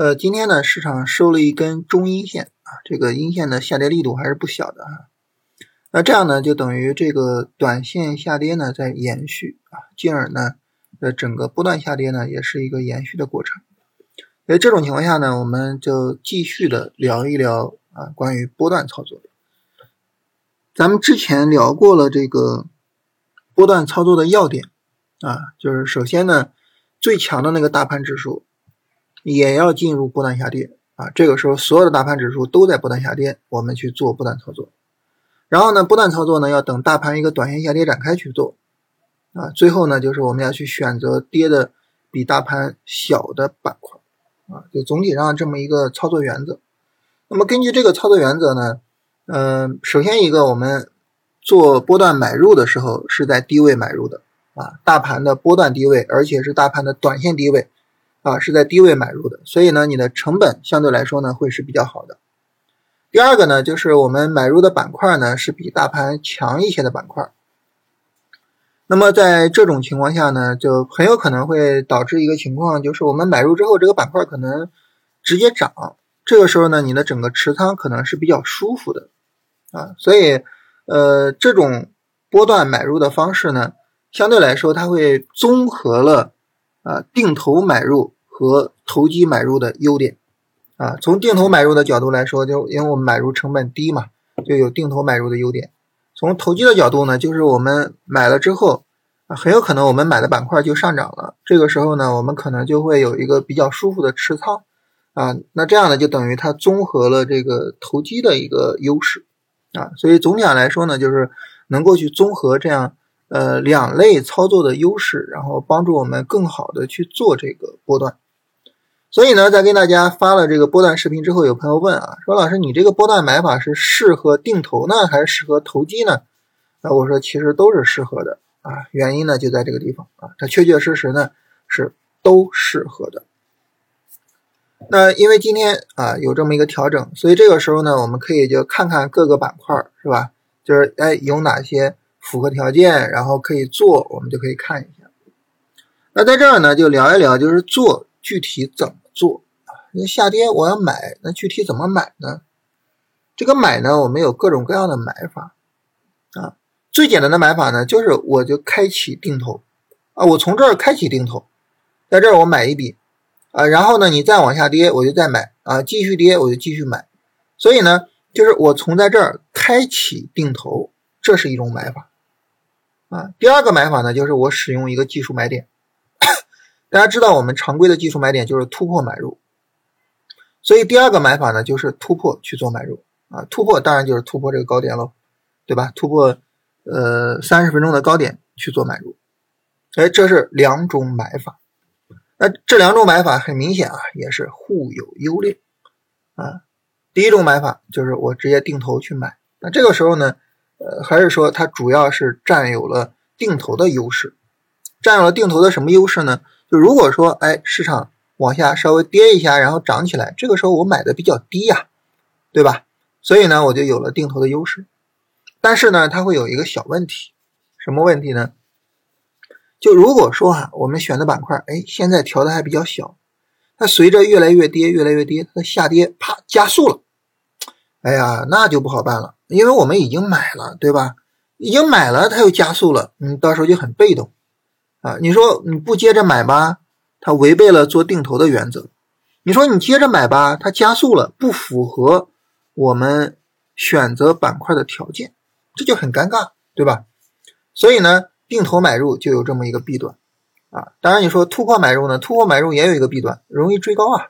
呃，今天呢，市场收了一根中阴线啊，这个阴线的下跌力度还是不小的啊。那这样呢，就等于这个短线下跌呢在延续啊，进而呢，呃，整个波段下跌呢也是一个延续的过程。所以这种情况下呢，我们就继续的聊一聊啊，关于波段操作。咱们之前聊过了这个波段操作的要点啊，就是首先呢，最强的那个大盘指数。也要进入波段下跌啊！这个时候，所有的大盘指数都在波段下跌，我们去做波段操作。然后呢，波段操作呢，要等大盘一个短线下跌展开去做啊。最后呢，就是我们要去选择跌的比大盘小的板块啊。就总体上这么一个操作原则。那么根据这个操作原则呢，嗯，首先一个，我们做波段买入的时候是在低位买入的啊，大盘的波段低位，而且是大盘的短线低位。啊，是在低位买入的，所以呢，你的成本相对来说呢会是比较好的。第二个呢，就是我们买入的板块呢是比大盘强一些的板块。那么在这种情况下呢，就很有可能会导致一个情况，就是我们买入之后，这个板块可能直接涨。这个时候呢，你的整个持仓可能是比较舒服的啊。所以，呃，这种波段买入的方式呢，相对来说它会综合了。啊，定投买入和投机买入的优点啊，从定投买入的角度来说，就因为我们买入成本低嘛，就有定投买入的优点。从投机的角度呢，就是我们买了之后啊，很有可能我们买的板块就上涨了，这个时候呢，我们可能就会有一个比较舒服的持仓啊，那这样呢，就等于它综合了这个投机的一个优势啊，所以总体上来说呢，就是能够去综合这样。呃，两类操作的优势，然后帮助我们更好的去做这个波段。所以呢，在跟大家发了这个波段视频之后，有朋友问啊，说老师，你这个波段买法是适合定投呢，还是适合投机呢？那我说其实都是适合的啊，原因呢就在这个地方啊，它确确实实呢是都适合的。那因为今天啊有这么一个调整，所以这个时候呢，我们可以就看看各个板块是吧？就是哎有哪些。符合条件，然后可以做，我们就可以看一下。那在这儿呢，就聊一聊，就是做具体怎么做啊？那下跌我要买，那具体怎么买呢？这个买呢，我们有各种各样的买法啊。最简单的买法呢，就是我就开启定投啊，我从这儿开启定投，在这儿我买一笔啊，然后呢，你再往下跌，我就再买啊，继续跌我就继续买。所以呢，就是我从在这儿开启定投，这是一种买法。啊，第二个买法呢，就是我使用一个技术买点。大家知道，我们常规的技术买点就是突破买入，所以第二个买法呢，就是突破去做买入。啊，突破当然就是突破这个高点喽，对吧？突破呃三十分钟的高点去做买入。哎，这是两种买法。那这两种买法很明显啊，也是互有优劣啊。第一种买法就是我直接定投去买，那这个时候呢？呃，还是说它主要是占有了定投的优势，占有了定投的什么优势呢？就如果说，哎，市场往下稍微跌一下，然后涨起来，这个时候我买的比较低呀，对吧？所以呢，我就有了定投的优势。但是呢，它会有一个小问题，什么问题呢？就如果说哈，我们选的板块，哎，现在调的还比较小，它随着越来越跌，越来越跌，它的下跌啪加速了，哎呀，那就不好办了。因为我们已经买了，对吧？已经买了，它又加速了，你到时候就很被动啊。你说你不接着买吧，它违背了做定投的原则；你说你接着买吧，它加速了，不符合我们选择板块的条件，这就很尴尬，对吧？所以呢，定投买入就有这么一个弊端啊。当然，你说突破买入呢，突破买入也有一个弊端，容易追高啊，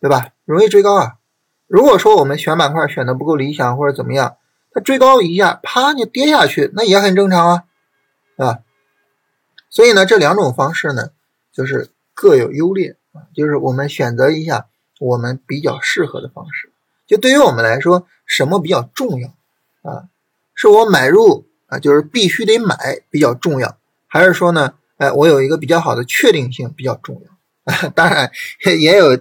对吧？容易追高啊。如果说我们选板块选的不够理想或者怎么样，它追高一下，啪就跌下去，那也很正常啊，啊，所以呢，这两种方式呢，就是各有优劣啊，就是我们选择一下我们比较适合的方式。就对于我们来说，什么比较重要啊？是我买入啊，就是必须得买比较重要，还是说呢，哎，我有一个比较好的确定性比较重要啊？当然也有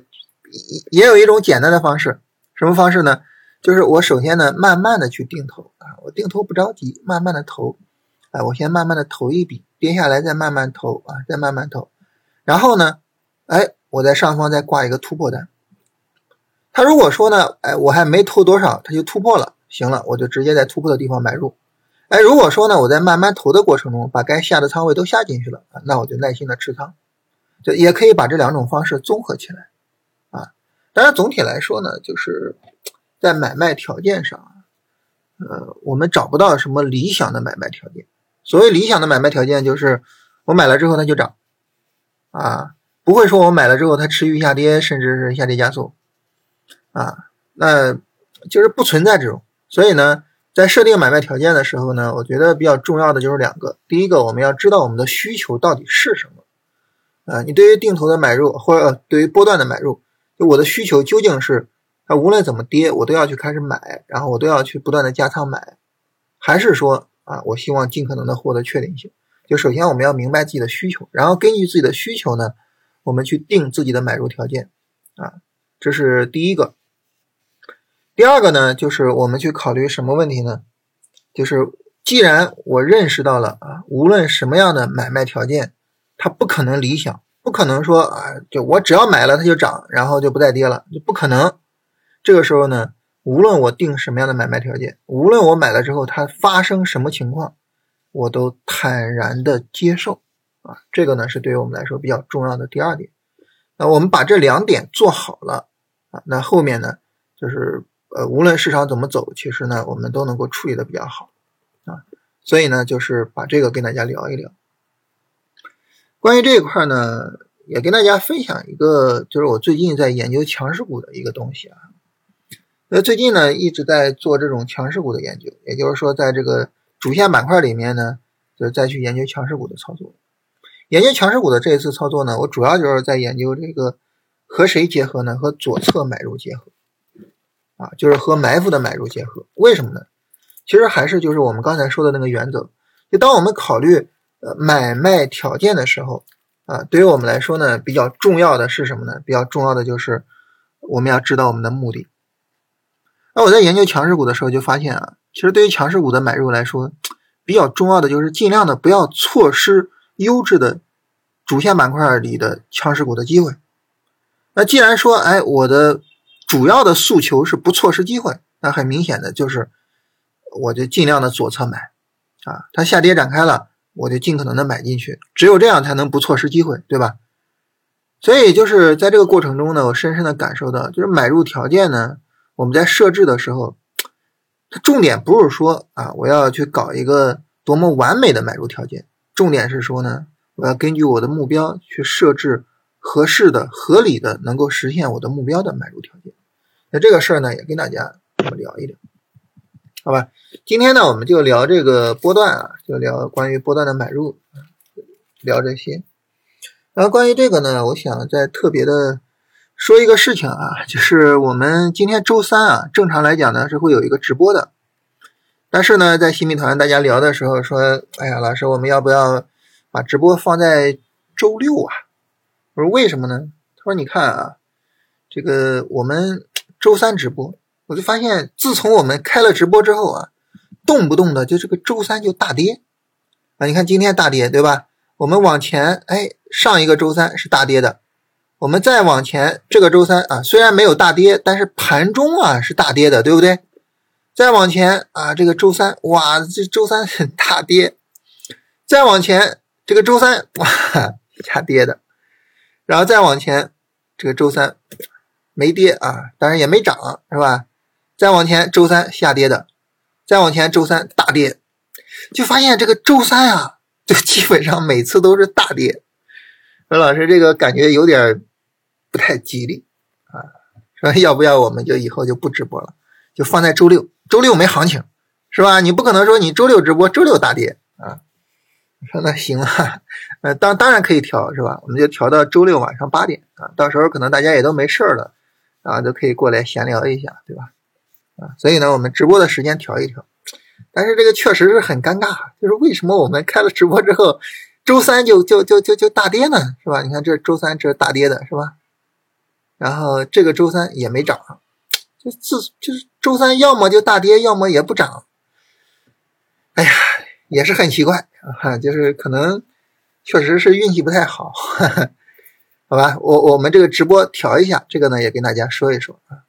也有一种简单的方式。什么方式呢？就是我首先呢，慢慢的去定投啊，我定投不着急，慢慢的投，哎，我先慢慢的投一笔，跌下来再慢慢投啊，再慢慢投，然后呢，哎，我在上方再挂一个突破单他如果说呢，哎，我还没投多少，他就突破了，行了，我就直接在突破的地方买入。哎，如果说呢，我在慢慢投的过程中，把该下的仓位都下进去了，那我就耐心的持仓，就也可以把这两种方式综合起来，当然总体来说呢，就是在买卖条件上，呃，我们找不到什么理想的买卖条件。所谓理想的买卖条件，就是我买了之后它就涨，啊，不会说我买了之后它持续下跌，甚至是下跌加速。啊，那就是不存在这种，所以呢，在设定买卖条件的时候呢，我觉得比较重要的就是两个。第一个，我们要知道我们的需求到底是什么。啊，你对于定投的买入，或者对于波段的买入，就我的需求究竟是，它无论怎么跌，我都要去开始买，然后我都要去不断的加仓买，还是说啊，我希望尽可能的获得确定性。就首先我们要明白自己的需求，然后根据自己的需求呢，我们去定自己的买入条件。啊，这是第一个。第二个呢，就是我们去考虑什么问题呢？就是既然我认识到了啊，无论什么样的买卖条件，它不可能理想，不可能说啊，就我只要买了它就涨，然后就不再跌了，就不可能。这个时候呢，无论我定什么样的买卖条件，无论我买了之后它发生什么情况，我都坦然的接受啊。这个呢，是对于我们来说比较重要的第二点。那我们把这两点做好了啊，那后面呢，就是。呃，无论市场怎么走，其实呢，我们都能够处理的比较好啊。所以呢，就是把这个跟大家聊一聊。关于这一块呢，也跟大家分享一个，就是我最近在研究强势股的一个东西啊。那最近呢，一直在做这种强势股的研究，也就是说，在这个主线板块里面呢，就是再去研究强势股的操作。研究强势股的这一次操作呢，我主要就是在研究这个和谁结合呢？和左侧买入结合。啊，就是和埋伏的买入结合，为什么呢？其实还是就是我们刚才说的那个原则，就当我们考虑买卖条件的时候，啊，对于我们来说呢，比较重要的是什么呢？比较重要的就是我们要知道我们的目的。那我在研究强势股的时候就发现啊，其实对于强势股的买入来说，比较重要的就是尽量的不要错失优质的主线板块里的强势股的机会。那既然说，哎，我的。主要的诉求是不错失机会，那很明显的就是，我就尽量的左侧买，啊，它下跌展开了，我就尽可能的买进去，只有这样才能不错失机会，对吧？所以就是在这个过程中呢，我深深的感受到，就是买入条件呢，我们在设置的时候，它重点不是说啊，我要去搞一个多么完美的买入条件，重点是说呢，我要根据我的目标去设置。合适的、合理的、能够实现我的目标的买入条件，那这个事儿呢，也跟大家聊一聊，好吧？今天呢，我们就聊这个波段啊，就聊关于波段的买入，聊这些。然后关于这个呢，我想再特别的说一个事情啊，就是我们今天周三啊，正常来讲呢是会有一个直播的，但是呢，在新米团大家聊的时候说，哎呀，老师，我们要不要把直播放在周六啊？我说为什么呢？他说：“你看啊，这个我们周三直播，我就发现自从我们开了直播之后啊，动不动的就这个周三就大跌啊！你看今天大跌对吧？我们往前，哎，上一个周三是大跌的，我们再往前，这个周三啊，虽然没有大跌，但是盘中啊是大跌的，对不对？再往前啊，这个周三，哇，这周三大跌，再往前这个周三，哇，下跌的。”然后再往前，这个周三没跌啊，当然也没涨，是吧？再往前，周三下跌的，再往前，周三大跌，就发现这个周三啊，就基本上每次都是大跌。说老师，这个感觉有点不太吉利啊。说要不要我们就以后就不直播了，就放在周六，周六没行情，是吧？你不可能说你周六直播，周六大跌啊。说那行啊，呃，当当然可以调，是吧？我们就调到周六晚上八点啊，到时候可能大家也都没事了啊，都可以过来闲聊一下，对吧？啊，所以呢，我们直播的时间调一调。但是这个确实是很尴尬，就是为什么我们开了直播之后，周三就就就就就大跌呢？是吧？你看这周三这是大跌的，是吧？然后这个周三也没涨，就自就是周三要么就大跌，要么也不涨。哎呀。也是很奇怪啊，就是可能确实是运气不太好，好吧？我我们这个直播调一下，这个呢也跟大家说一说啊。